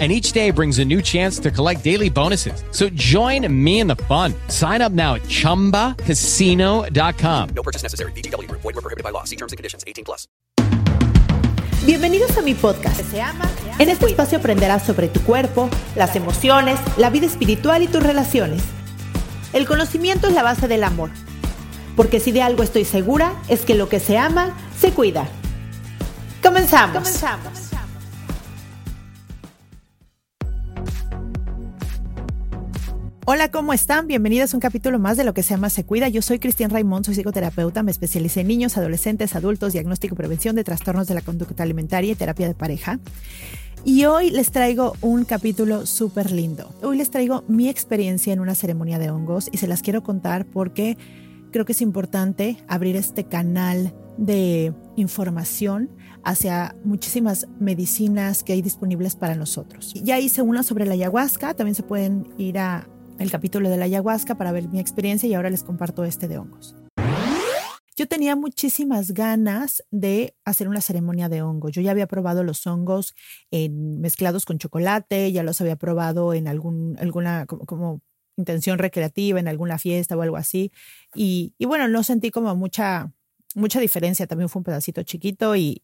and each day brings a new chance to collect daily bonuses. So join me in the fun. Sign up now at ChumbaCasino.com. No purchase necessary. BGW. Void were prohibited by law. See terms and conditions. 18 plus. Bienvenidos a mi podcast. Se ama, en este espacio aprenderás sobre tu cuerpo, las emociones, la vida espiritual y tus relaciones. El conocimiento es la base del amor. Porque si de algo estoy segura, es que lo que se ama, se cuida. Comenzamos. Comenzamos. Hola, ¿cómo están? Bienvenidos a un capítulo más de lo que se llama Se Cuida. Yo soy Cristian Raimond, soy psicoterapeuta, me especialicé en niños, adolescentes, adultos, diagnóstico y prevención de trastornos de la conducta alimentaria y terapia de pareja. Y hoy les traigo un capítulo súper lindo. Hoy les traigo mi experiencia en una ceremonia de hongos y se las quiero contar porque creo que es importante abrir este canal de información hacia muchísimas medicinas que hay disponibles para nosotros. Ya hice una sobre la ayahuasca, también se pueden ir a el capítulo de la ayahuasca para ver mi experiencia y ahora les comparto este de hongos. Yo tenía muchísimas ganas de hacer una ceremonia de hongos. Yo ya había probado los hongos mezclados con chocolate, ya los había probado en algún, alguna como, intención recreativa, en alguna fiesta o algo así. Y, bueno, no sentí como mucha, mucha diferencia. También fue un pedacito chiquito y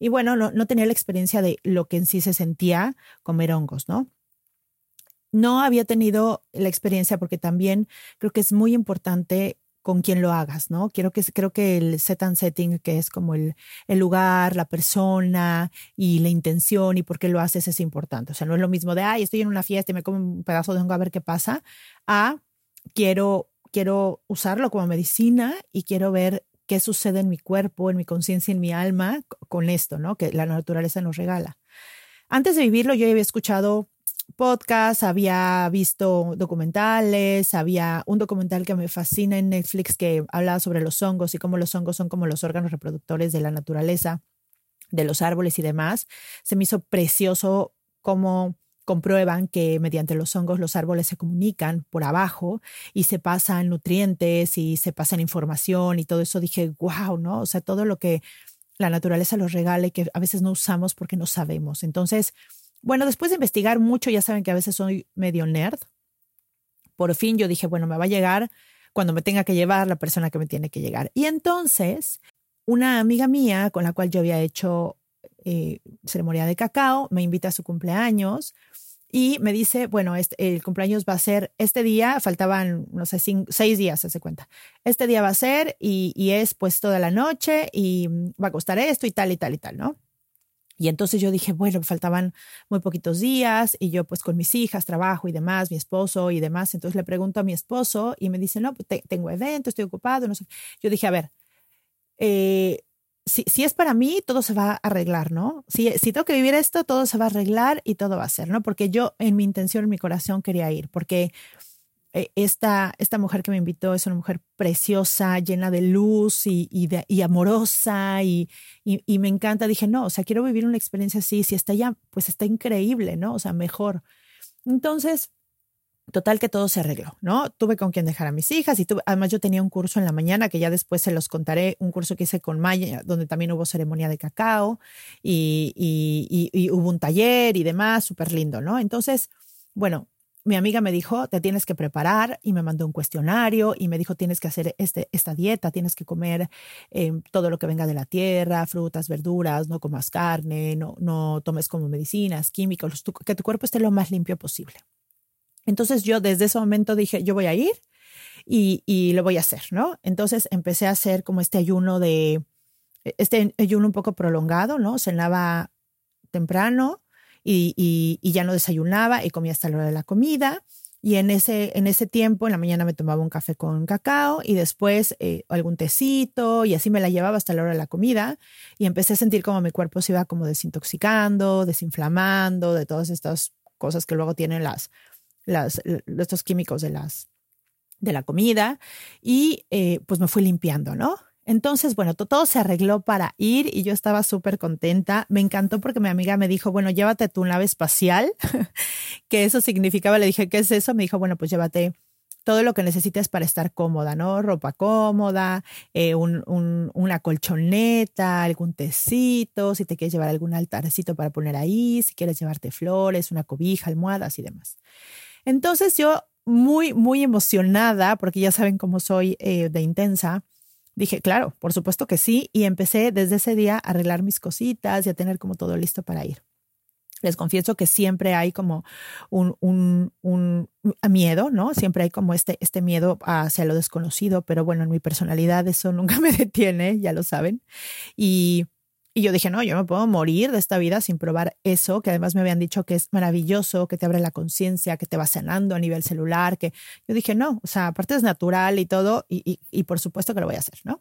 bueno, no, no tenía la experiencia de lo que en sí se sentía comer hongos, ¿no? No había tenido la experiencia porque también creo que es muy importante con quién lo hagas, ¿no? Quiero que, creo que el set and setting, que es como el, el, lugar, la persona y la intención y por qué lo haces es importante. O sea, no es lo mismo de, ay, estoy en una fiesta y me como un pedazo de hongo a ver qué pasa, a quiero, quiero usarlo como medicina y quiero ver qué sucede en mi cuerpo, en mi conciencia, en mi alma con esto, ¿no? Que la naturaleza nos regala. Antes de vivirlo, yo había escuchado podcast, había visto documentales, había un documental que me fascina en Netflix que hablaba sobre los hongos y cómo los hongos son como los órganos reproductores de la naturaleza, de los árboles y demás. Se me hizo precioso cómo comprueban que mediante los hongos los árboles se comunican por abajo y se pasan nutrientes y se pasan información y todo eso. Dije, wow, ¿no? O sea, todo lo que la naturaleza los regala y que a veces no usamos porque no sabemos. Entonces, bueno, después de investigar mucho, ya saben que a veces soy medio nerd. Por fin yo dije, bueno, me va a llegar cuando me tenga que llevar la persona que me tiene que llegar. Y entonces, una amiga mía con la cual yo había hecho eh, ceremonia de cacao me invita a su cumpleaños y me dice, bueno, el cumpleaños va a ser este día, faltaban, no sé, seis días, se cuenta. Este día va a ser y, y es pues toda la noche y va a costar esto y tal y tal y tal, ¿no? Y entonces yo dije, bueno, faltaban muy poquitos días y yo pues con mis hijas, trabajo y demás, mi esposo y demás. Entonces le pregunto a mi esposo y me dice, no, pues tengo evento, estoy ocupado, no sé. Yo dije, a ver, eh, si, si, es para mí, todo se va a arreglar, ¿no? Si, si tengo que vivir esto, todo se va a arreglar y todo va a ser, ¿no? Porque yo en mi intención, en mi corazón quería ir, porque esta, esta mujer que me invitó es una mujer preciosa, llena de luz y, y, amorosa y, y, me encanta. Dije, no, o sea, quiero vivir una experiencia así. Si está ya, pues está increíble, ¿no? O sea, mejor. Entonces, total que todo se arregló, ¿no? Tuve con quien dejar a mis hijas y tuve, además yo tenía un curso en la mañana que ya después se los contaré, un curso que hice con Maya, donde también hubo ceremonia de cacao y hubo un taller y demás, súper lindo, ¿no? Entonces, bueno, mi amiga me dijo, te tienes que preparar y me mandó un cuestionario y me dijo, tienes que hacer este, esta dieta, tienes que comer eh, todo lo que venga de la tierra, frutas, verduras, no comas carne, no, no tomes como medicinas, químicos, que tu cuerpo esté lo más limpio posible. Entonces yo desde ese momento dije, yo voy a ir y, y lo voy a hacer, ¿no? Entonces empecé a hacer como este ayuno de, este ayuno un poco prolongado, ¿no? Cenaba temprano, y, ya no desayunaba y comía hasta la hora de la comida. Y en ese, en ese tiempo, en la mañana me tomaba un café con cacao y después eh, algún tecito y así me la llevaba hasta la hora de la comida. Y empecé a sentir como mi cuerpo se iba como desintoxicando, desinflamando, de todas estas cosas que luego tienen las, las, estos químicos de, las, de la comida. Y eh, pues me fui limpiando, ¿no? Entonces, bueno, todo se arregló para ir y yo estaba súper contenta. Me encantó porque mi amiga me dijo, bueno, llévate tu nave espacial, que eso significaba, le dije, ¿qué es eso? Me dijo, bueno, pues llévate todo lo que necesites para estar cómoda, ¿no? Ropa cómoda, eh, una colchoneta, algún tecito, si te quieres llevar algún altarcito para poner ahí, si quieres llevarte flores, una cobija, almohadas y demás. Entonces yo muy, muy emocionada, porque ya saben cómo soy eh, de intensa, dije, claro, por supuesto que sí, y empecé desde ese día a arreglar mis cositas y a tener como todo listo para ir. Les confieso que siempre hay como un, un, un, miedo, ¿no? Siempre hay como este, este miedo hacia lo desconocido, pero bueno, en mi personalidad eso nunca me detiene, ya lo saben. Y, y yo dije, no, yo me puedo morir de esta vida sin probar eso, que además me habían dicho que es maravilloso, que te abre la conciencia, que te va sanando a nivel celular, que yo dije, no, o sea, aparte es natural y todo, y, y, por supuesto que lo voy a hacer, ¿no?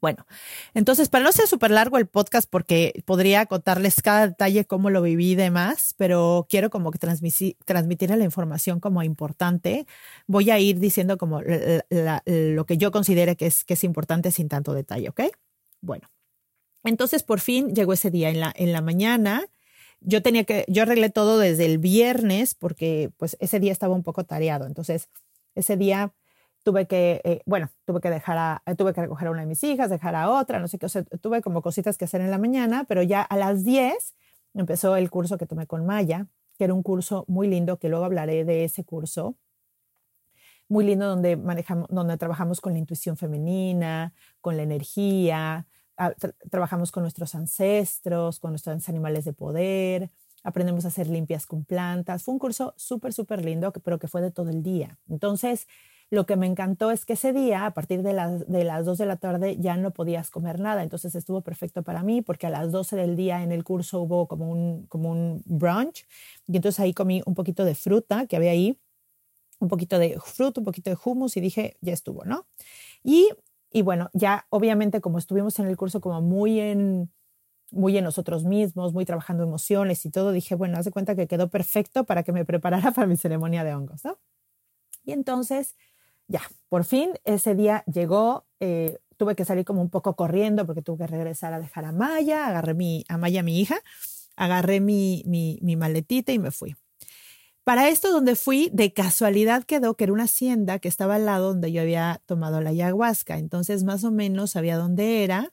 Bueno, entonces, para no ser súper largo el podcast, porque podría contarles cada detalle, cómo lo viví y demás, pero quiero como que transmitir, transmitir la información como importante. Voy a ir diciendo como lo que yo considere que es, que es importante sin tanto detalle, ¿ok? Bueno, entonces por fin llegó ese día en la, en la mañana. Yo tenía que, yo arreglé todo desde el viernes porque pues ese día estaba un poco tareado. Entonces, ese día tuve que, eh, bueno, tuve que dejar a, eh, tuve que recoger a una de mis hijas, dejar a otra, no sé qué, o sea, tuve como cositas que hacer en la mañana, pero ya a las 10 empezó el curso que tomé con Maya, que era un curso muy lindo, que luego hablaré de ese curso, muy lindo donde manejamos, donde trabajamos con la intuición femenina, con la energía, trabajamos con nuestros ancestros, con nuestros animales de poder, aprendemos a hacer limpias con plantas. Fue un curso súper, súper lindo, pero que fue de todo el día. Entonces, lo que me encantó es que ese día, a partir de las, de las 2 de la tarde, ya no podías comer nada. Entonces estuvo perfecto para mí porque a las 12 del día en el curso hubo como un, como un brunch. Y entonces ahí comí un poquito de fruta que había ahí, un poquito de fruta, un poquito de hummus y dije, ya estuvo, ¿no? Y, y bueno, ya obviamente como estuvimos en el curso como muy en muy en nosotros mismos, muy trabajando emociones y todo, dije, bueno, haz de cuenta que quedó perfecto para que me preparara para mi ceremonia de hongos, ¿no? Y entonces ya, por fin ese día llegó. Eh, tuve que salir como un poco corriendo porque tuve que regresar a dejar a Maya, agarré mi, a Maya, mi hija, agarré mi, mi, mi maletita y me fui. Para esto donde fui, de casualidad quedó que era una hacienda que estaba al lado donde yo había tomado la ayahuasca. Entonces, más o menos sabía dónde era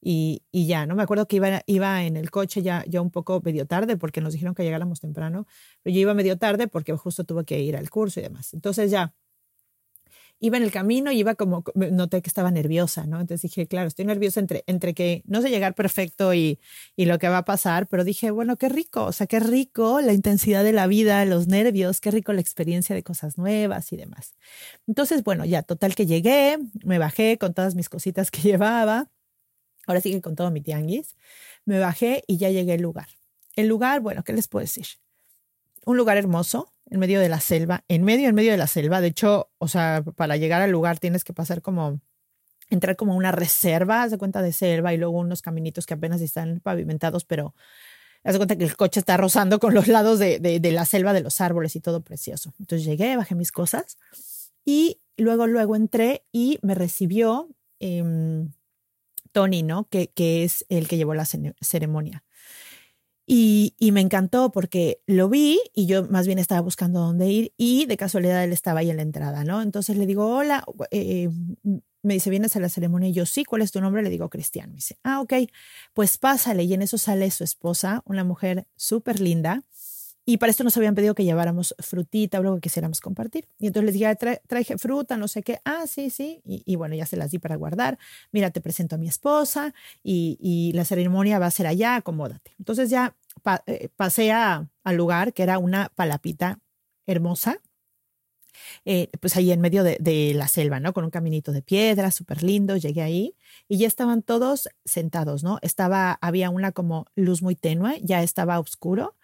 y, y ya, ¿no? Me acuerdo que iba, iba en el coche ya, ya un poco medio tarde porque nos dijeron que llegáramos temprano, pero yo iba medio tarde porque justo tuve que ir al curso y demás. Entonces ya iba en el camino y iba como, noté que estaba nerviosa, ¿no? Entonces dije, claro, estoy nerviosa entre, entre que no sé llegar perfecto y, y lo que va a pasar, pero dije, bueno, qué rico, o sea, qué rico la intensidad de la vida, los nervios, qué rico la experiencia de cosas nuevas y demás. Entonces, bueno, ya, total que llegué, me bajé con todas mis cositas que llevaba, ahora sí que con todo mi tianguis, me bajé y ya llegué al lugar. El lugar, bueno, ¿qué les puedo decir? Un lugar hermoso, en medio de la selva, en medio, en medio de la selva. De hecho, o sea, para llegar al lugar tienes que pasar como, entrar como una reserva, haz de cuenta de selva y luego unos caminitos que apenas están pavimentados, pero haz de cuenta que el coche está rozando con los lados de, de, la selva, de los árboles y todo precioso. Entonces llegué, bajé mis cosas y luego, luego entré y me recibió em, Tony, ¿no? Que, que es el que llevó la ceremonia. Y, me encantó porque lo vi y yo más bien estaba buscando dónde ir y de casualidad él estaba ahí en la entrada, ¿no? Entonces le digo, hola, eh, me dice, ¿vienes a la ceremonia? Y yo, sí, ¿cuál es tu nombre? Le digo, Cristian. Me dice, ah, ok, pues pásale. Y en eso sale su esposa, una mujer súper linda, y para esto nos habían pedido que lleváramos frutita o algo que quisiéramos compartir. Y entonces les dije, traje fruta, no sé qué. Ah, sí, sí. Y, bueno, ya se las di para guardar. Mira, te presento a mi esposa y, la ceremonia va a ser allá, acomódate. Entonces ya eh, pasé al lugar, que era una palapita hermosa. Eh, pues ahí en medio de, la selva, ¿no? Con un caminito de piedra, súper lindo, llegué ahí y ya estaban todos sentados, ¿no? Estaba, había una como luz muy tenue, ya estaba oscuro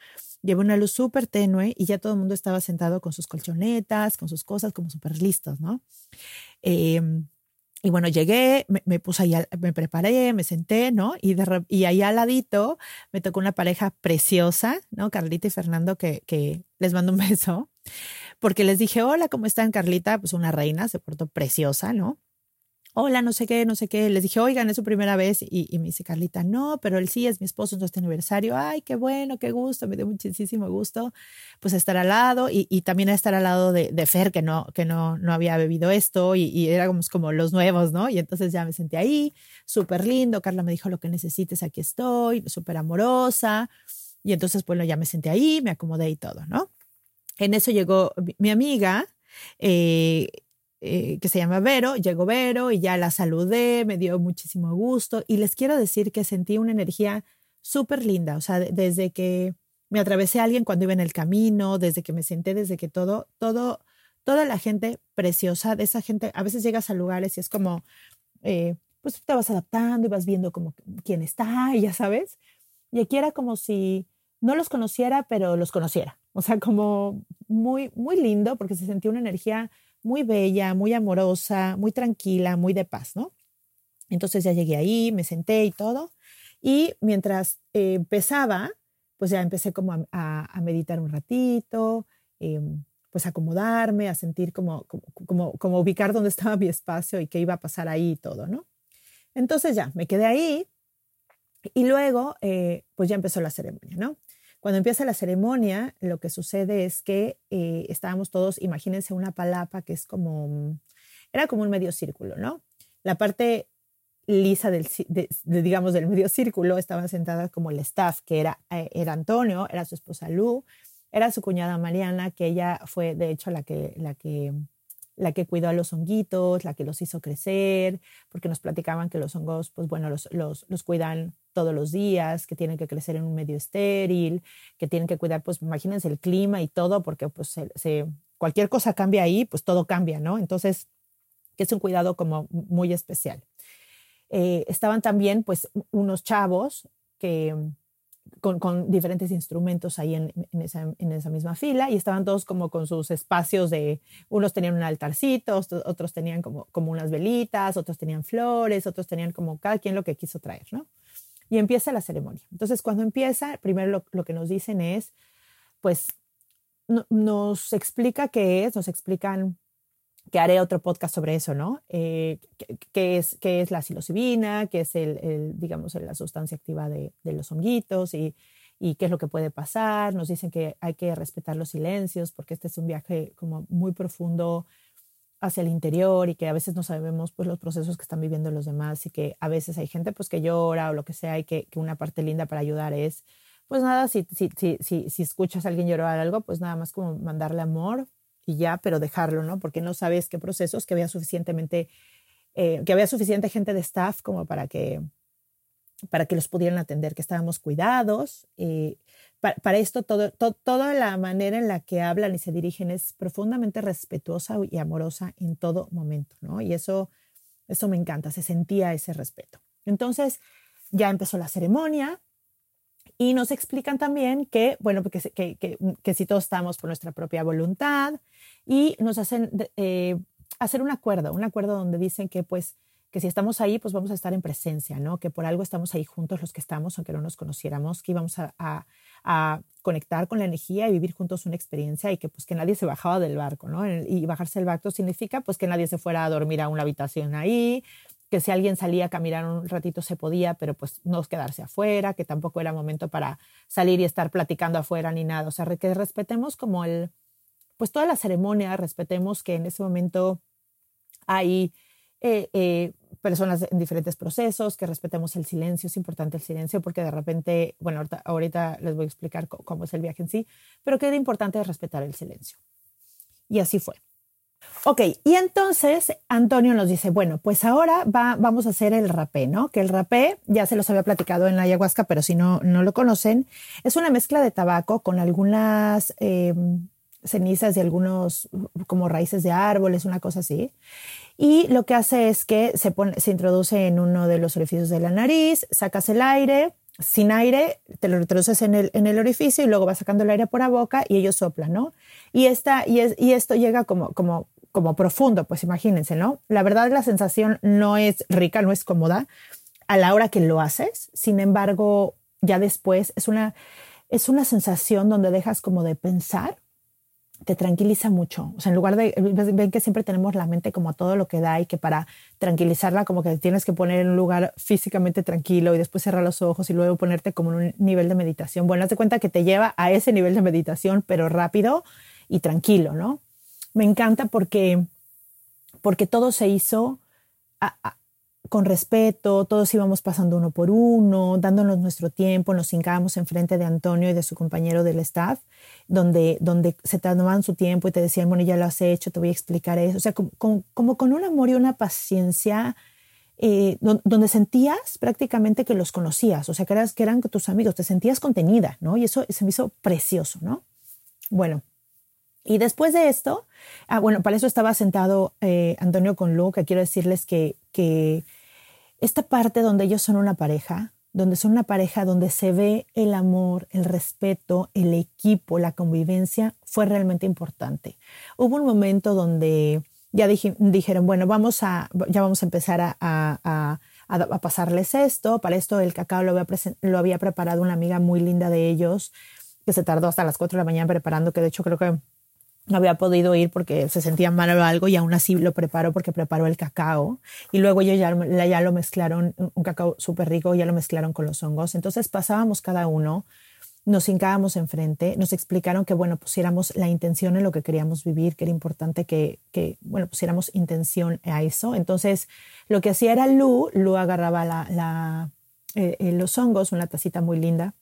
Llevé una luz súper tenue y ya todo el mundo estaba sentado con sus colchonetas, con sus cosas como súper listos, ¿no? Em, y bueno, llegué, me, puse ahí, me preparé, me senté, ¿no? Y, de, y ahí al ladito me tocó una pareja preciosa, ¿no? Carlita y Fernando, que, que les mando un beso, porque les dije, hola, ¿cómo están, Carlita? Pues una reina, se portó preciosa, ¿no? Hola, no sé qué, no sé qué. Les dije, oigan, es su primera vez. Y, me dice Carlita, no, pero él sí es mi esposo en este aniversario. Ay, qué bueno, qué gusto. Me dio muchísimo gusto, pues, estar al lado y, también estar al lado de, Fer, que no, que no, no había bebido esto y, éramos como los nuevos, ¿no? Y entonces ya me senté ahí, súper lindo. Carla me dijo, lo que necesites, aquí estoy, súper amorosa. Y entonces, bueno, ya me senté ahí, me acomodé y todo, ¿no? En eso llegó mi amiga, eh, eh, que se llama Vero, llegó Vero y ya la saludé, me dio muchísimo gusto y les quiero decir que sentí una energía súper linda, o sea, desde que me atravesé a alguien cuando iba en el camino, desde que me senté, desde que todo, todo, toda la gente preciosa, de esa gente, a veces llegas a lugares y es como, eh, pues te vas adaptando y vas viendo como quién está y ya sabes. Y aquí era como si no los conociera, pero los conociera. O sea, como muy, muy lindo porque se sentía una energía muy bella, muy amorosa, muy tranquila, muy de paz, ¿no? Entonces ya llegué ahí, me senté y todo. Y mientras eh, empezaba, pues ya empecé como a, meditar un ratito, eh, pues acomodarme, a sentir como, como, como, ubicar dónde estaba mi espacio y qué iba a pasar ahí y todo, ¿no? Entonces ya, me quedé ahí y luego, eh, pues ya empezó la ceremonia, ¿no? Cuando empieza la ceremonia, lo que sucede es que eh, estábamos todos, imagínense una palapa que es como, era como un medio círculo, ¿no? La parte lisa del, de, de, digamos, del medio círculo estaba sentada como el staff, que era, eh, era Antonio, era su esposa Lu, era su cuñada Mariana, que ella fue de hecho la que, la que la que cuidó a los honguitos, la que los hizo crecer, porque nos platicaban que los hongos, pues bueno, los, los, los, cuidan todos los días, que tienen que crecer en un medio estéril, que tienen que cuidar, pues imagínense el clima y todo, porque pues se, cualquier cosa cambia ahí, pues todo cambia, ¿no? Entonces, es un cuidado como muy especial. Eh, estaban también pues unos chavos que con, diferentes instrumentos ahí en, en, esa, en, esa, misma fila y estaban todos como con sus espacios de, unos tenían un altarcito, otros tenían como, como unas velitas, otros tenían flores, otros tenían como cada quien lo que quiso traer, ¿no? Y empieza la ceremonia. Entonces, cuando empieza, primero lo, lo que nos dicen es, pues, no, nos explica qué es, nos explican que haré otro podcast sobre eso, ¿no? Eh, ¿qué, es, ¿Qué es la psilocibina? ¿Qué es, el, digamos, la sustancia activa de, de los honguitos? Y, y, qué es lo que puede pasar? Nos dicen que hay que respetar los silencios porque este es un viaje como muy profundo hacia el interior y que a veces no sabemos pues los procesos que están viviendo los demás y que a veces hay gente pues que llora o lo que sea y que, que una parte linda para ayudar es pues nada, si, si, si, si escuchas a alguien llorar algo, pues nada más como mandarle amor, y ya, pero dejarlo, ¿no? Porque no sabes qué procesos, que había suficientemente, eh, que había suficiente gente de staff como para que, para que los pudieran atender, que estábamos cuidados. Eh, para, para, esto, todo, to, toda la manera en la que hablan y se dirigen es profundamente respetuosa y amorosa en todo momento, ¿no? Y eso, eso me encanta, se sentía ese respeto. Entonces, ya empezó la ceremonia, y nos explican también que, bueno, que, que, que, que si todos estamos por nuestra propia voluntad y nos hacen eh, hacer un acuerdo, un acuerdo donde dicen que pues que si estamos ahí, pues vamos a estar en presencia, ¿no? Que por algo estamos ahí juntos los que estamos, aunque no nos conociéramos, que íbamos a, a, a, conectar con la energía y vivir juntos una experiencia y que pues que nadie se bajaba del barco, ¿no? Y bajarse del barco significa pues que nadie se fuera a dormir a una habitación ahí, que si alguien salía a caminar un ratito se podía, pero pues no quedarse afuera, que tampoco era momento para salir y estar platicando afuera ni nada. O sea, que respetemos como el, pues toda la ceremonia, respetemos que en ese momento hay eh, eh, personas en diferentes procesos, que respetemos el silencio, es importante el silencio porque de repente, bueno, ahorita, les voy a explicar cómo es el viaje en sí, pero que era importante respetar el silencio. Y así fue. Ok, y entonces Antonio nos dice, bueno, pues ahora va, vamos a hacer el rapé, ¿no? Que el rapé, ya se los había platicado en la ayahuasca, pero si no, no lo conocen, es una mezcla de tabaco con algunas eh, cenizas de algunos, como raíces de árboles, una cosa así. Y lo que hace es que se, introduce en uno de los orificios de la nariz, sacas el aire, sin aire, te lo introduces en el, orificio y luego vas sacando el aire por la boca y ellos soplan, ¿no? Y, esta, y, es, y esto llega como como profundo, pues imagínense, ¿no? La verdad la sensación no es rica, no es cómoda a la hora que lo haces, sin embargo, ya después es una, es una sensación donde dejas como de pensar te tranquiliza mucho. O sea, en lugar de, ven que siempre tenemos la mente como a todo lo que da y que para tranquilizarla como que tienes que poner en un lugar físicamente tranquilo y después cerrar los ojos y luego ponerte como en un nivel de meditación. Bueno, hazte cuenta que te lleva a ese nivel de meditación, pero rápido y tranquilo, ¿no? Me encanta porque, porque todo se hizo con respeto, todos íbamos pasando uno por uno, dándonos nuestro tiempo, nos hincábamos enfrente de Antonio y de su compañero del staff, donde, donde se tomaban su tiempo y te decían, bueno, ya lo has hecho, te voy a explicar eso. O sea, como, con un amor y una paciencia, eh, donde sentías prácticamente que los conocías, o sea, que, eras, que eran tus amigos, te sentías contenida, ¿no? Y eso se me hizo precioso, ¿no? Bueno, y después de esto, ah, bueno, para eso estaba sentado eh, Antonio con Lu, que quiero decirles que, que esta parte donde ellos son una pareja, donde son una pareja donde se ve el amor, el respeto, el equipo, la convivencia, fue realmente importante. Hubo un momento donde ya dijeron, bueno, vamos a, ya vamos a empezar a, a, a, pasarles esto. Para esto el cacao lo había, lo había preparado una amiga muy linda de ellos, que se tardó hasta las 4 de la mañana preparando, que de hecho creo que no había podido ir porque se sentía mal o algo y aún así lo preparó porque preparó el cacao y luego ellos ya, ya lo mezclaron, un cacao súper rico, ya lo mezclaron con los hongos. Entonces pasábamos cada uno, nos hincábamos enfrente, nos explicaron que, bueno, pusiéramos la intención en lo que queríamos vivir, que era importante que, que bueno, pusiéramos intención a eso. Entonces lo que hacía era Lu, Lu agarraba la, eh, eh, los hongos, una tacita muy linda,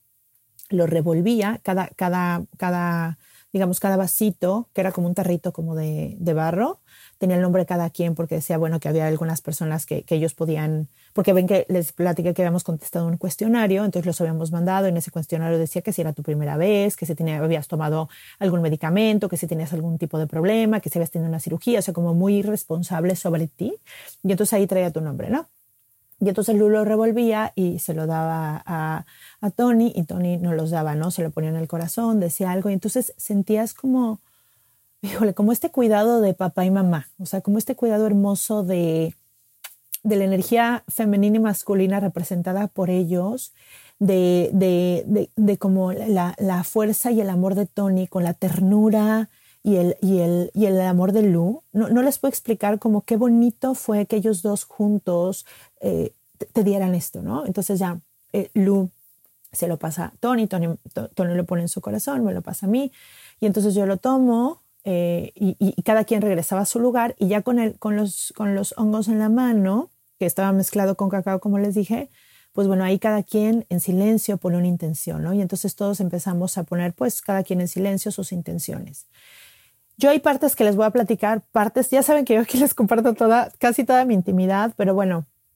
lo revolvía, cada, cada, cada digamos, cada vasito, que era como un tarrito como de, de, barro, tenía el nombre de cada quien porque decía, bueno, que había algunas personas que, que, ellos podían, porque ven que les platiqué que habíamos contestado un cuestionario, entonces los habíamos mandado, en ese cuestionario decía que si era tu primera vez, que si tenía, habías tomado algún medicamento, que si tenías algún tipo de problema, que si habías tenido una cirugía, o sea, como muy responsable sobre ti, y entonces ahí traía tu nombre, ¿no? Y entonces Lu lo revolvía y se lo daba a, a, Tony y Tony no los daba, ¿no? Se lo ponía en el corazón, decía algo y entonces sentías como, híjole, como este cuidado de papá y mamá, o sea, como este cuidado hermoso de, de la energía femenina y masculina representada por ellos, de, de, de, como la, la, fuerza y el amor de Tony con la ternura y el, y el, y el amor de Lu. No, no les puedo explicar como qué bonito fue que ellos dos juntos eh, te, dieran esto, ¿no? Entonces ya eh, Lu se lo pasa a Tony, Tony, Tony lo pone en su corazón, me lo pasa a mí, y entonces yo lo tomo eh, y, cada quien regresaba a su lugar y ya con, el, con, los, con los hongos en la mano, que estaba mezclado con cacao, como les dije, pues bueno, ahí cada quien en silencio pone una intención, ¿no? Y entonces todos empezamos a poner, pues cada quien en silencio sus intenciones. Yo hay partes que les voy a platicar, partes, ya saben que yo aquí les comparto toda, casi toda mi intimidad, pero bueno,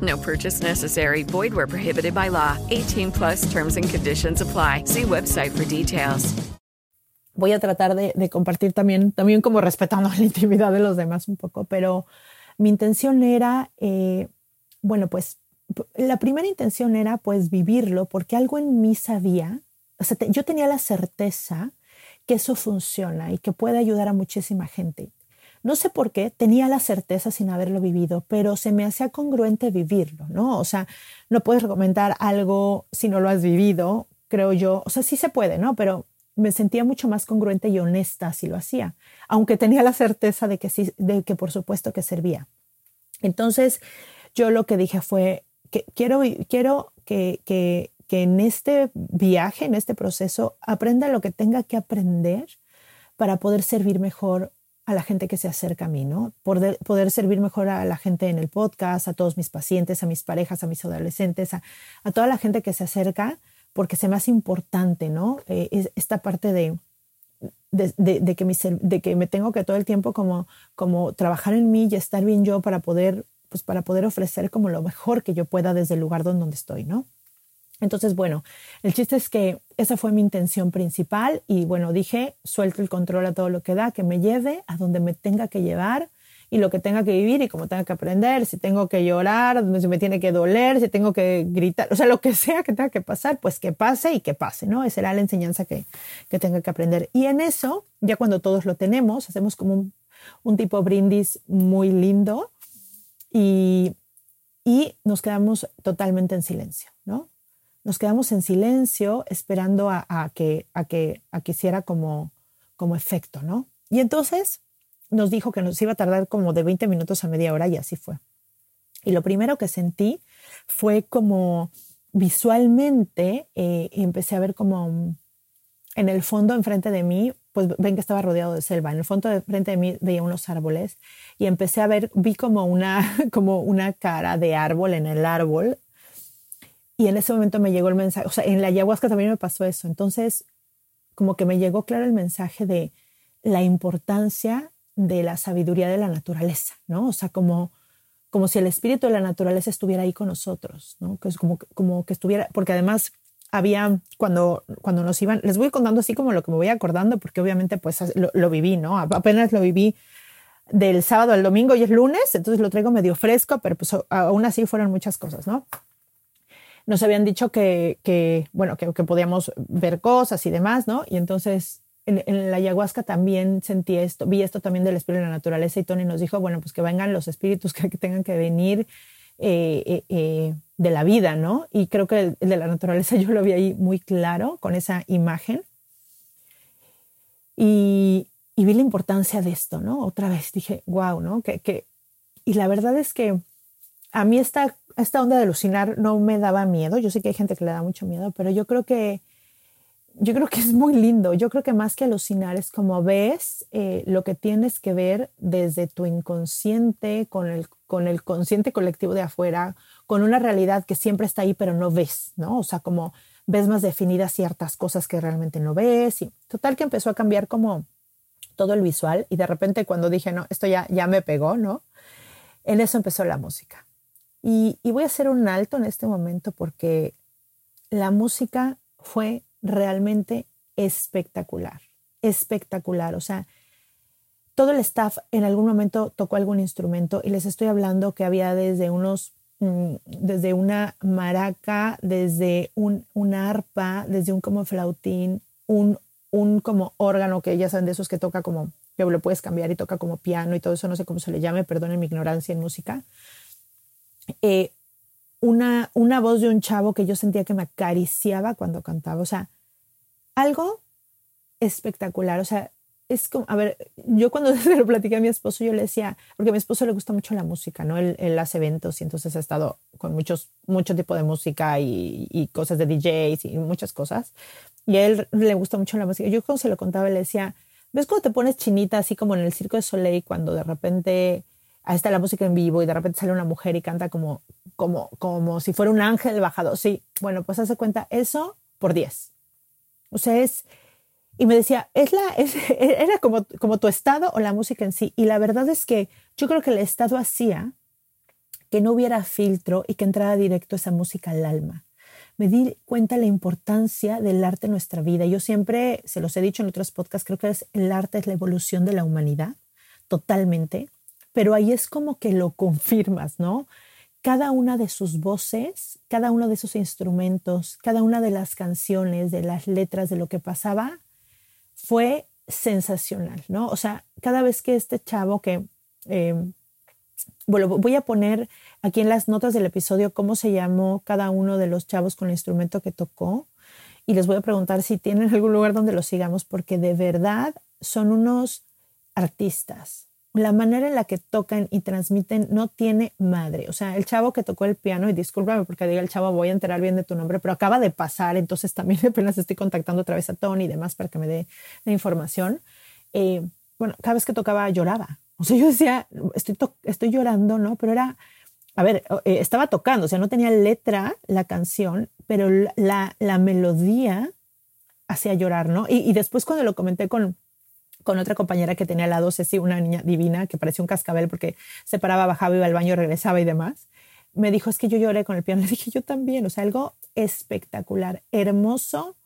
No purchase necessary. Void where prohibited by law. 18 plus terms and conditions apply. See website for details. Voy a tratar de, de, compartir también, también como respetando la intimidad de los demás un poco, pero mi intención era, eh, bueno, pues la primera intención era pues vivirlo porque algo en mí sabía, o sea, te, yo tenía la certeza que eso funciona y que puede ayudar a muchísima gente. No sé por qué, tenía la certeza sin haberlo vivido, pero se me hacía congruente vivirlo, ¿no? O sea, no puedes recomendar algo si no lo has vivido, creo yo. O sea, sí se puede, ¿no? Pero me sentía mucho más congruente y honesta si lo hacía, aunque tenía la certeza de que sí, de que por supuesto que servía. Entonces, yo lo que dije fue que quiero, quiero que, que, que en este viaje, en este proceso, aprenda lo que tenga que aprender para poder servir mejor a la gente que se acerca a mí, ¿no? Poder, poder servir mejor a la gente en el podcast, a todos mis pacientes, a mis parejas, a mis adolescentes, a, toda la gente que se acerca, porque se me hace importante, ¿no? Eh, es esta parte de, que de que me tengo que todo el tiempo como, como trabajar en mí y estar bien yo para poder, pues para poder ofrecer como lo mejor que yo pueda desde el lugar donde estoy, ¿no? Entonces, bueno, el chiste es que esa fue mi intención principal y bueno, dije, suelto el control a todo lo que da, que me lleve a donde me tenga que llevar y lo que tenga que vivir y como tenga que aprender, si tengo que llorar, si me tiene que doler, si tengo que gritar, o sea, lo que sea que tenga que pasar, pues que pase y que pase, ¿no? Esa será la enseñanza que, que tenga que aprender. Y en eso, ya cuando todos lo tenemos, hacemos como un, un tipo brindis muy lindo y, y nos quedamos totalmente en silencio, ¿no? Nos quedamos en silencio esperando a, que, a, que, a que hiciera como, como efecto, ¿no? Y entonces nos dijo que nos iba a tardar como de 20 minutos a media hora y así fue. Y lo primero que sentí fue como visualmente, eh, empecé a ver como en el fondo, enfrente de mí, pues ven que estaba rodeado de selva. En el fondo, enfrente de mí veía unos árboles y empecé a ver, vi como una, como una cara de árbol en el árbol y en ese momento me llegó el mensaje, o sea, en la ayahuasca también me pasó eso. Entonces, como que me llegó claro el mensaje de la importancia de la sabiduría de la naturaleza, ¿no? O sea, como, como si el espíritu de la naturaleza estuviera ahí con nosotros, ¿no? Que es como, como que estuviera, porque además había, cuando, cuando nos iban, les voy contando así como lo que me voy acordando, porque obviamente pues lo, lo viví, ¿no? Apenas lo viví del sábado al domingo y es lunes, entonces lo traigo medio fresco, pero pues aún así fueron muchas cosas, ¿no? Nos habían dicho que, bueno, que, podíamos ver cosas y demás, ¿no? Y entonces en, la ayahuasca también sentí esto, vi esto también del espíritu de la naturaleza y Tony nos dijo, bueno, pues que vengan los espíritus que, tengan que venir eh, eh, eh, de la vida, ¿no? Y creo que el, de la naturaleza yo lo vi ahí muy claro con esa imagen. Y, vi la importancia de esto, ¿no? Otra vez dije, wow, ¿no? Que, que, y la verdad es que a mí esta esta onda de alucinar no me daba miedo. Yo sé que hay gente que le da mucho miedo, pero yo creo que yo creo que es muy lindo. Yo creo que más que alucinar es como ves eh, lo que tienes que ver desde tu inconsciente con el, con el consciente colectivo de afuera, con una realidad que siempre está ahí, pero no ves, ¿no? O sea, como ves más definidas ciertas cosas que realmente no ves. Y total que empezó a cambiar como todo el visual y de repente cuando dije, no, esto ya, ya me pegó, ¿no? En eso empezó la música. Y, voy a hacer un alto en este momento porque la música fue realmente espectacular, espectacular. O sea, todo el staff en algún momento tocó algún instrumento y les estoy hablando que había desde unos, mm, desde una maraca, desde un, una arpa, desde un como flautín, un, un como órgano que ya saben de esos que toca como, que lo puedes cambiar y toca como piano y todo eso, no sé cómo se le llame, perdonen mi ignorancia en música eh, una, una voz de un chavo que yo sentía que me acariciaba cuando cantaba. O sea, algo espectacular. O sea, es como, a ver, yo cuando se lo platiqué a mi esposo, yo le decía, porque a mi esposo le gusta mucho la música, ¿no? Él, él hace eventos y entonces ha estado con muchos, mucho tipo de música y, y, cosas de DJs y muchas cosas. Y a él le gusta mucho la música. Yo cuando se lo contaba, le decía, ¿ves cuando te pones chinita así como en el Circo de Soleil cuando de repente ahí está la música en vivo y de repente sale una mujer y canta como, como, como si fuera un ángel bajado. Sí, bueno, pues hace cuenta eso por 10. O sea, es, y me decía, es la, era como, como tu estado o la música en sí. Y la verdad es que yo creo que el estado hacía que no hubiera filtro y que entrara directo esa música al alma. Me di cuenta la importancia del arte en nuestra vida. Yo siempre, se los he dicho en otros podcasts, creo que el arte es la evolución de la humanidad, totalmente pero ahí es como que lo confirmas, ¿no? Cada una de sus voces, cada uno de esos instrumentos, cada una de las canciones, de las letras, de lo que pasaba, fue sensacional, ¿no? O sea, cada vez que este chavo que, em, bueno, voy a poner aquí en las notas del episodio cómo se llamó cada uno de los chavos con el instrumento que tocó y les voy a preguntar si tienen algún lugar donde los sigamos porque de verdad son unos artistas, la manera en la que tocan y transmiten no tiene madre. O sea, el chavo que tocó el piano, y discúlpame porque diga el chavo, voy a enterar bien de tu nombre, pero acaba de pasar, entonces también apenas estoy contactando otra vez a Tony y demás para que me dé la información. Eh, bueno, cada vez que tocaba lloraba. O sea, yo decía, estoy, estoy llorando, ¿no? Pero era, a ver, eh, estaba tocando, o sea, no tenía letra la canción, pero la, la melodía hacía llorar, ¿no? Y, y, después cuando lo comenté con, con otra compañera que tenía al lado, Ceci, una niña divina que parecía un cascabel porque se paraba, bajaba, iba al baño, regresaba y demás, me dijo, es que yo lloré con el piano. Le dije, yo también, o sea, algo espectacular, hermoso,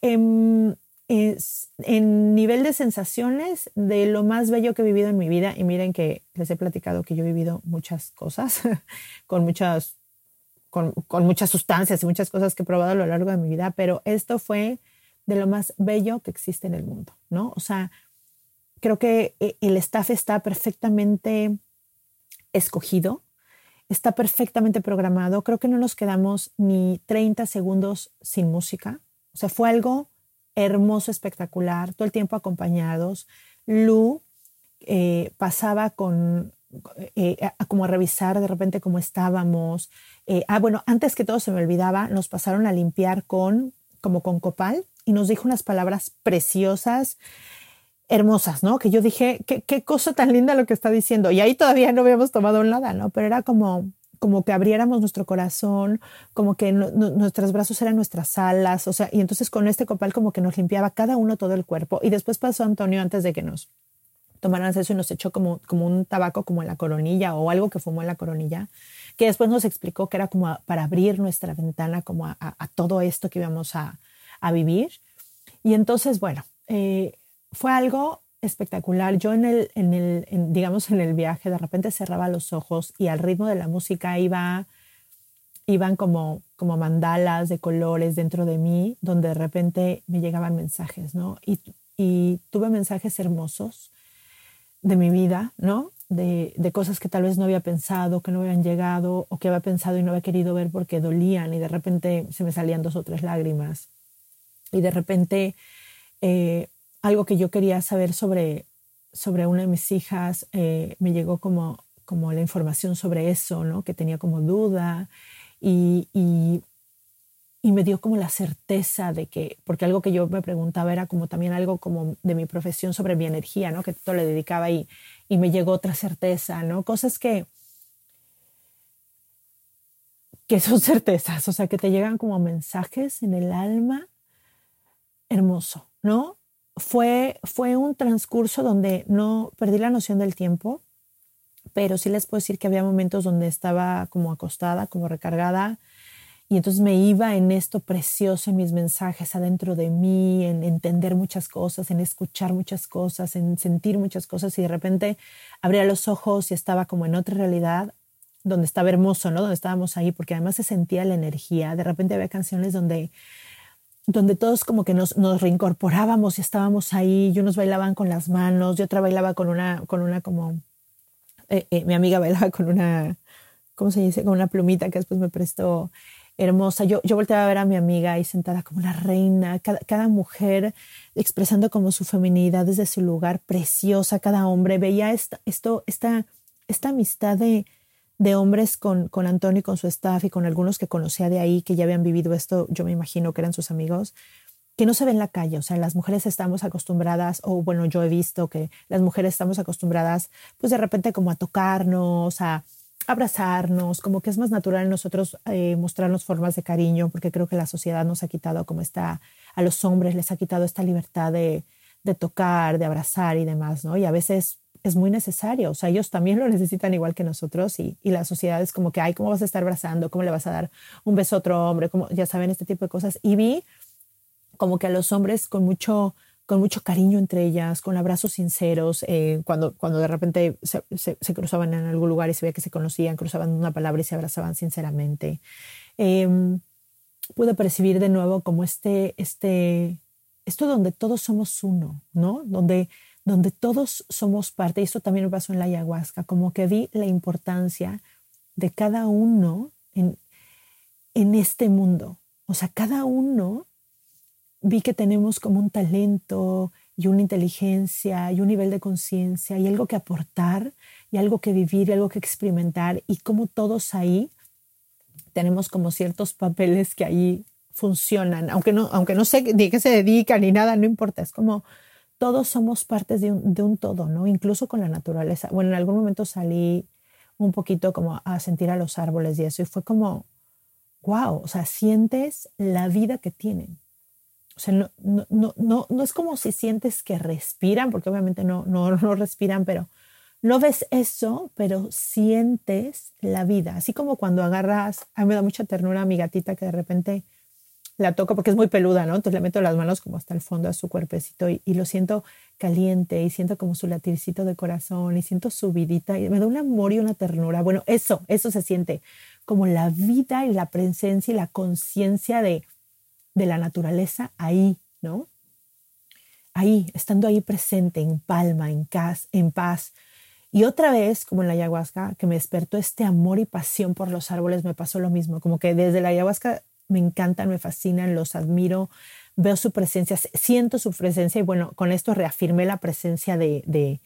en, en nivel de sensaciones de lo más bello que he vivido en mi vida. Y miren que les he platicado que yo he vivido muchas cosas, con muchas, con muchas sustancias y muchas cosas que he probado a lo largo de mi vida, pero esto fue de lo más bello que existe en el mundo, ¿no? O sea, creo que eh, el staff está perfectamente escogido, está perfectamente programado. Creo que no nos quedamos ni 30 segundos sin música. O sea, fue algo hermoso, espectacular, todo el tiempo acompañados. Lu eh, pasaba con, eh, a, como revisar de repente cómo estábamos. ah, bueno, antes que todo se me olvidaba, nos pasaron a limpiar con, como con copal y nos dijo unas palabras preciosas, hermosas, ¿no? Que yo dije, qué, cosa tan linda lo que está diciendo. Y ahí todavía no habíamos tomado nada, ¿no? Pero era como, como que abriéramos nuestro corazón, como que nuestros brazos eran nuestras alas, o sea, y entonces con este copal como que nos limpiaba cada uno todo el cuerpo. Y después pasó Antonio antes de que nos tomaran eso y nos echó como, como un tabaco como en la coronilla o algo que fumó en la coronilla, que después nos explicó que era como para abrir nuestra ventana como a, a todo esto que íbamos a, a vivir. Y entonces, bueno, eh, fue algo espectacular. Yo en el, en el digamos, en el viaje de repente cerraba los ojos y al ritmo de la música iba, iban como, como mandalas de colores dentro de mí, donde de repente me llegaban mensajes, ¿no? Y, y tuve mensajes hermosos de mi vida, ¿no? De, de, cosas que tal vez no había pensado, que no habían llegado, o que había pensado y no había querido ver porque dolían y de repente se me salían dos o tres lágrimas y de repente eh, algo que yo quería saber sobre, sobre una de mis hijas, eh, me llegó como, como la información sobre eso, ¿no? que tenía como duda y, y, y, me dio como la certeza de que, porque algo que yo me preguntaba era como también algo como de mi profesión sobre mi energía, ¿no? que todo le dedicaba y, y me llegó otra certeza, ¿no? cosas que que son certezas, o sea, que te llegan como mensajes en el alma hermoso, ¿no? Fue, fue un transcurso donde no perdí la noción del tiempo, pero sí les puedo decir que había momentos donde estaba como acostada, como recargada, y entonces me iba en esto precioso, en mis mensajes adentro de mí, en entender muchas cosas, en escuchar muchas cosas, en sentir muchas cosas, y de repente abría los ojos y estaba como en otra realidad, donde estaba hermoso, ¿no? Donde estábamos ahí, porque además se sentía la energía. De repente había canciones donde donde todos como que nos, nos reincorporábamos y estábamos ahí, y unos bailaban con las manos, y otra bailaba con una, con una como, eh, eh, mi amiga bailaba con una, ¿cómo se dice? Con una plumita que después me prestó hermosa. Yo, yo volteaba a ver a mi amiga ahí sentada como una reina, cada, cada mujer expresando como su feminidad desde su lugar, preciosa, cada hombre. Veía esta, esto, esta, esta amistad de, de hombres con, con Antonio y con su staff y con algunos que conocía de ahí que ya habían vivido esto, yo me imagino que eran sus amigos, que no se ve en la calle. O sea, las mujeres estamos acostumbradas, o bueno, yo he visto que las mujeres estamos acostumbradas, pues de repente como a tocarnos, a abrazarnos, como que es más natural nosotros eh, mostrarnos formas de cariño, porque creo que la sociedad nos ha quitado como está, a los hombres les ha quitado esta libertad de, de tocar, de abrazar y demás, ¿no? Y a veces es muy necesario. O sea, ellos también lo necesitan igual que nosotros y, y, la sociedad es como que, ay, ¿cómo vas a estar abrazando? ¿Cómo le vas a dar un beso a otro hombre? como ya saben, este tipo de cosas. Y vi como que a los hombres con mucho, con mucho cariño entre ellas, con abrazos sinceros, eh, cuando, cuando de repente se, se, cruzaban en algún lugar y se veía que se conocían, cruzaban una palabra y se abrazaban sinceramente. Eh, pude percibir de nuevo como este, este, esto donde todos somos uno, ¿no? Donde donde todos somos parte, y esto también me pasó en la ayahuasca, como que vi la importancia de cada uno en, en este mundo. O sea, cada uno vi que tenemos como un talento y una inteligencia y un nivel de conciencia y algo que aportar y algo que vivir y algo que experimentar y como todos ahí tenemos como ciertos papeles que ahí funcionan, aunque no, aunque no sé de qué se dedican ni nada, no importa, es como todos somos partes de un, de un todo, ¿no? Incluso con la naturaleza. Bueno, en algún momento salí un poquito como a sentir a los árboles y eso, y fue como, wow, o sea, sientes la vida que tienen. O sea, no, no, no, no, es como si sientes que respiran, porque obviamente no, no, no respiran, pero no ves eso, pero sientes la vida. Así como cuando agarras, a mí me da mucha ternura a mi gatita que de repente la toco porque es muy peluda, ¿no? Entonces le meto las manos como hasta el fondo a su cuerpecito y, lo siento caliente y siento como su latircito de corazón y siento su vidita y me da un amor y una ternura. Bueno, eso, eso se siente como la vida y la presencia y la conciencia de, de la naturaleza ahí, ¿no? Ahí, estando ahí presente, en palma, en, cas, en paz. Y otra vez, como en la ayahuasca, que me despertó este amor y pasión por los árboles, me pasó lo mismo, como que desde la ayahuasca me encantan, me fascinan, los admiro, veo su presencia, siento su presencia y bueno, con esto reafirmé la presencia de, de,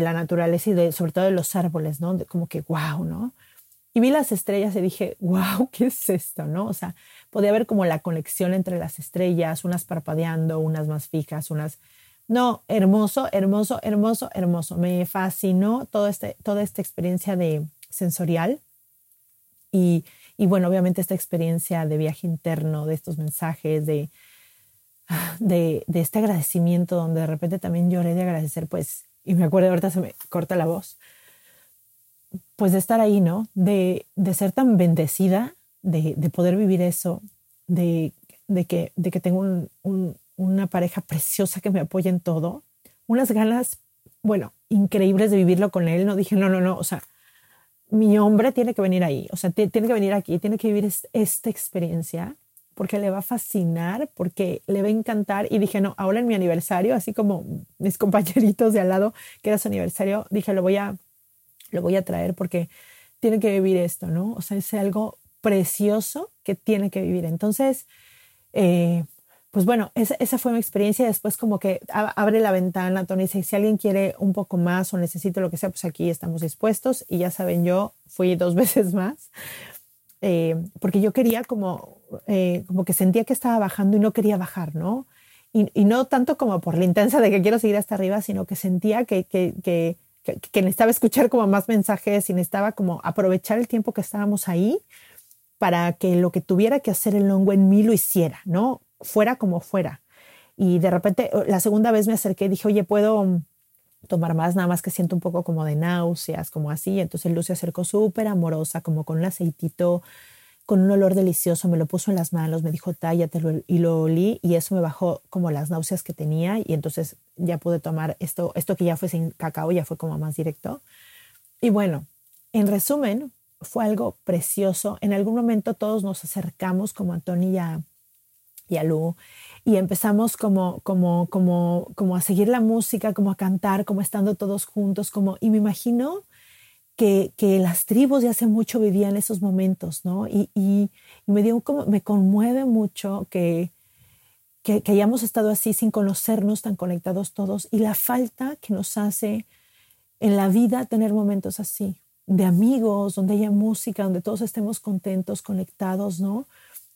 la naturaleza y de, sobre todo de los árboles, ¿no? como que, wow, ¿no? Y vi las estrellas y dije, wow, ¿qué es esto? ¿No? O sea, podía ver como la conexión entre las estrellas, unas parpadeando, unas más fijas, unas... No, hermoso, hermoso, hermoso, hermoso. Me fascinó todo este, toda esta experiencia de sensorial y y bueno, obviamente esta experiencia de viaje interno, de estos mensajes, de, de, de este agradecimiento, donde de repente también lloré de agradecer, pues, y me acuerdo, ahorita se me corta la voz, pues de estar ahí, ¿no? De, de ser tan bendecida, de, de poder vivir eso, de, de, que, de que tengo un, un, una pareja preciosa que me apoya en todo, unas ganas, bueno, increíbles de vivirlo con él. No dije, no, no, no, o sea, mi hombre tiene que venir ahí, o sea, tiene que venir aquí, tiene que vivir esta experiencia porque le va a fascinar, porque le va a encantar. Y dije, no, ahora en mi aniversario, así como mis compañeritos de al lado, que era su aniversario, dije, lo voy a, lo voy a traer porque tiene que vivir esto, ¿no? O sea, es algo precioso que tiene que vivir. Entonces, eh, pues bueno, esa, fue mi experiencia. Después como que abre la ventana, Tony dice, si alguien quiere un poco más o necesito lo que sea, pues aquí estamos dispuestos. Y ya saben, yo fui dos veces más, eh, porque yo quería como, eh, como que sentía que estaba bajando y no quería bajar, ¿no? Y, no tanto como por la intensa de que quiero seguir hasta arriba, sino que sentía que, que, que, que necesitaba escuchar como más mensajes y necesitaba como aprovechar el tiempo que estábamos ahí para que lo que tuviera que hacer el hongo en mí lo hiciera, ¿no? Fuera como fuera. Y de repente, la segunda vez me acerqué y dije, oye, ¿puedo tomar más? Nada más que siento un poco como de náuseas, como así. Entonces Luz se acercó súper amorosa, como con un aceitito, con un olor delicioso, me lo puso en las manos, me dijo, tállatelo y lo olí y eso me bajó como las náuseas que tenía y entonces ya pude tomar esto, esto que ya fue sin cacao, ya fue como más directo. Y bueno, en resumen, fue algo precioso. En algún momento todos nos acercamos como Antonio a, y a y empezamos como, como, como, como a seguir la música, como a cantar, como estando todos juntos, como, y me imagino que, que las tribus de hace mucho vivían esos momentos, ¿no? Y, y, me dio como, me conmueve mucho que, que, que, hayamos estado así sin conocernos, tan conectados todos, y la falta que nos hace en la vida tener momentos así, de amigos, donde haya música, donde todos estemos contentos, conectados, ¿no?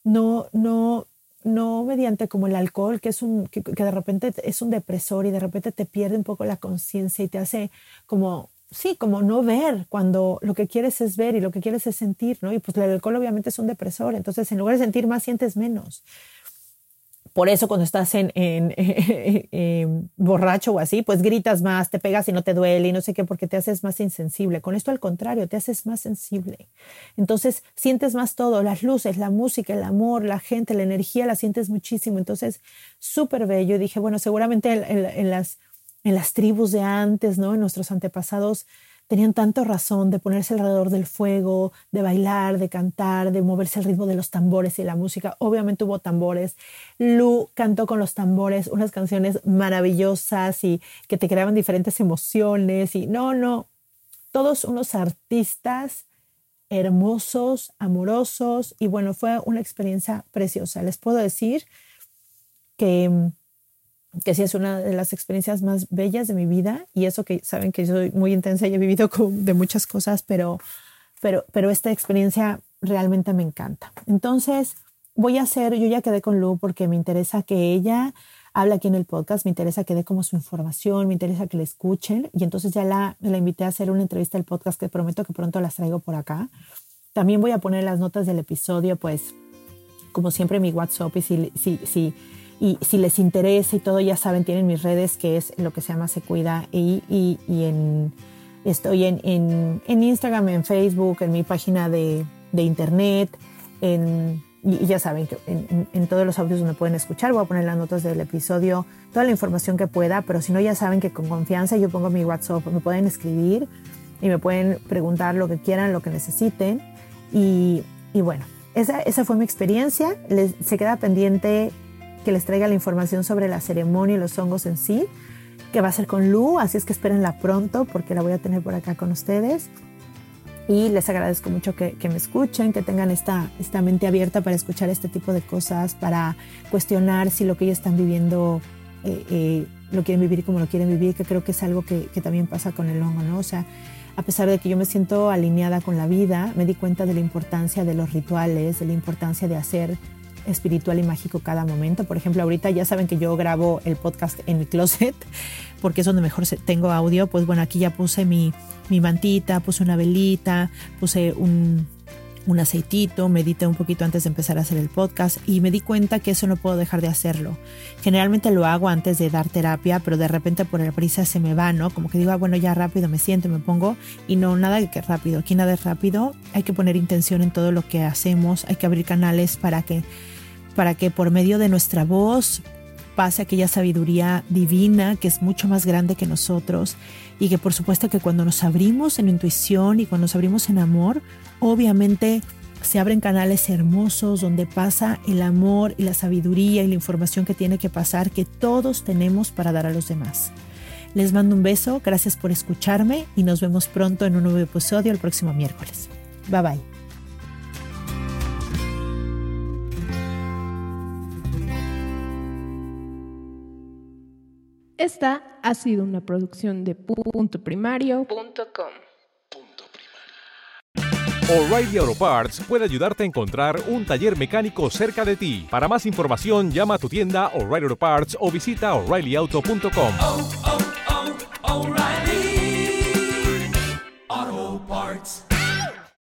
No, no, no mediante como el alcohol, que es un, que, de repente es un depresor y de repente te pierde un poco la conciencia y te hace como, sí, como no ver cuando lo que quieres es ver y lo que quieres es sentir, ¿no? Y pues el alcohol obviamente es un depresor, entonces en lugar de sentir más, sientes menos. Por eso cuando estás en, en, borracho o así, pues gritas más, te pegas y no te duele y no sé qué, porque te haces más insensible. Con esto al contrario, te haces más sensible. Entonces sientes más todo, las luces, la música, el amor, la gente, la energía, la sientes muchísimo. Entonces, súper bello. Dije, bueno, seguramente en, las, en las tribus de antes, ¿no? En nuestros antepasados tenían tanto razón de ponerse alrededor del fuego, de bailar, de cantar, de moverse al ritmo de los tambores y la música. Obviamente hubo tambores. Lu cantó con los tambores unas canciones maravillosas y que te creaban diferentes emociones y no, no, todos unos artistas hermosos, amorosos y bueno, fue una experiencia preciosa. Les puedo decir que que sí es una de las experiencias más bellas de mi vida y eso que saben que soy muy intensa y he vivido de muchas cosas, pero, pero, pero esta experiencia realmente me encanta. Entonces voy a hacer, yo ya quedé con Lu porque me interesa que ella habla aquí en el podcast, me interesa que dé como su información, me interesa que le escuchen y entonces ya la, la invité a hacer una entrevista del podcast que prometo que pronto las traigo por acá. También voy a poner las notas del episodio, pues como siempre mi WhatsApp y si, si, y si les interesa y todo, ya saben, tienen mis redes que es lo que se llama Se Cuida y, y, y en, estoy en, en, en, Instagram, en Facebook, en mi página de, de internet, en y ya saben que en, todos los audios donde pueden escuchar voy a poner las notas del episodio, toda la información que pueda, pero si no ya saben que con confianza yo pongo mi WhatsApp, me pueden escribir y me pueden preguntar lo que quieran, lo que necesiten. Y, y bueno, esa, esa, fue mi experiencia. Les, se queda pendiente que les traiga la información sobre la ceremonia y los hongos en sí, que va a ser con Lu, así es que espérenla pronto porque la voy a tener por acá con ustedes y les agradezco mucho que, que, me escuchen, que tengan esta, esta mente abierta para escuchar este tipo de cosas, para cuestionar si lo que ellos están viviendo eh, eh, lo quieren vivir como lo quieren vivir, que creo que es algo que, que, también pasa con el hongo, ¿no? O sea, a pesar de que yo me siento alineada con la vida, me di cuenta de la importancia de los rituales, de la importancia de hacer espiritual y mágico cada momento. Por ejemplo, ahorita ya saben que yo grabo el podcast en mi closet porque es donde mejor tengo audio. Pues bueno, aquí ya puse mi, mi mantita, puse una velita, puse un, un aceitito, medité un poquito antes de empezar a hacer el podcast y me di cuenta que eso no puedo dejar de hacerlo. Generalmente lo hago antes de dar terapia, pero de repente por el prisa se me va, ¿no? Como que digo, ah, bueno, ya rápido me siento, me pongo y no, nada que rápido, aquí nada es rápido, hay que poner intención en todo lo que hacemos, hay que abrir canales para que, para que por medio de nuestra voz pase aquella sabiduría divina que es mucho más grande que nosotros y que por supuesto que cuando nos abrimos en intuición y cuando nos abrimos en amor, obviamente se abren canales hermosos donde pasa el amor y la sabiduría y la información que tiene que pasar que todos tenemos para dar a los demás. Les mando un beso, gracias por escucharme y nos vemos pronto en un nuevo episodio el próximo miércoles. Bye bye. Esta ha sido una producción de puntoprimario.com. O'Reilly Auto Parts puede ayudarte a encontrar un taller mecánico cerca de ti. Para más información, llama a tu tienda O'Reilly Auto Parts o visita oreillyauto.com.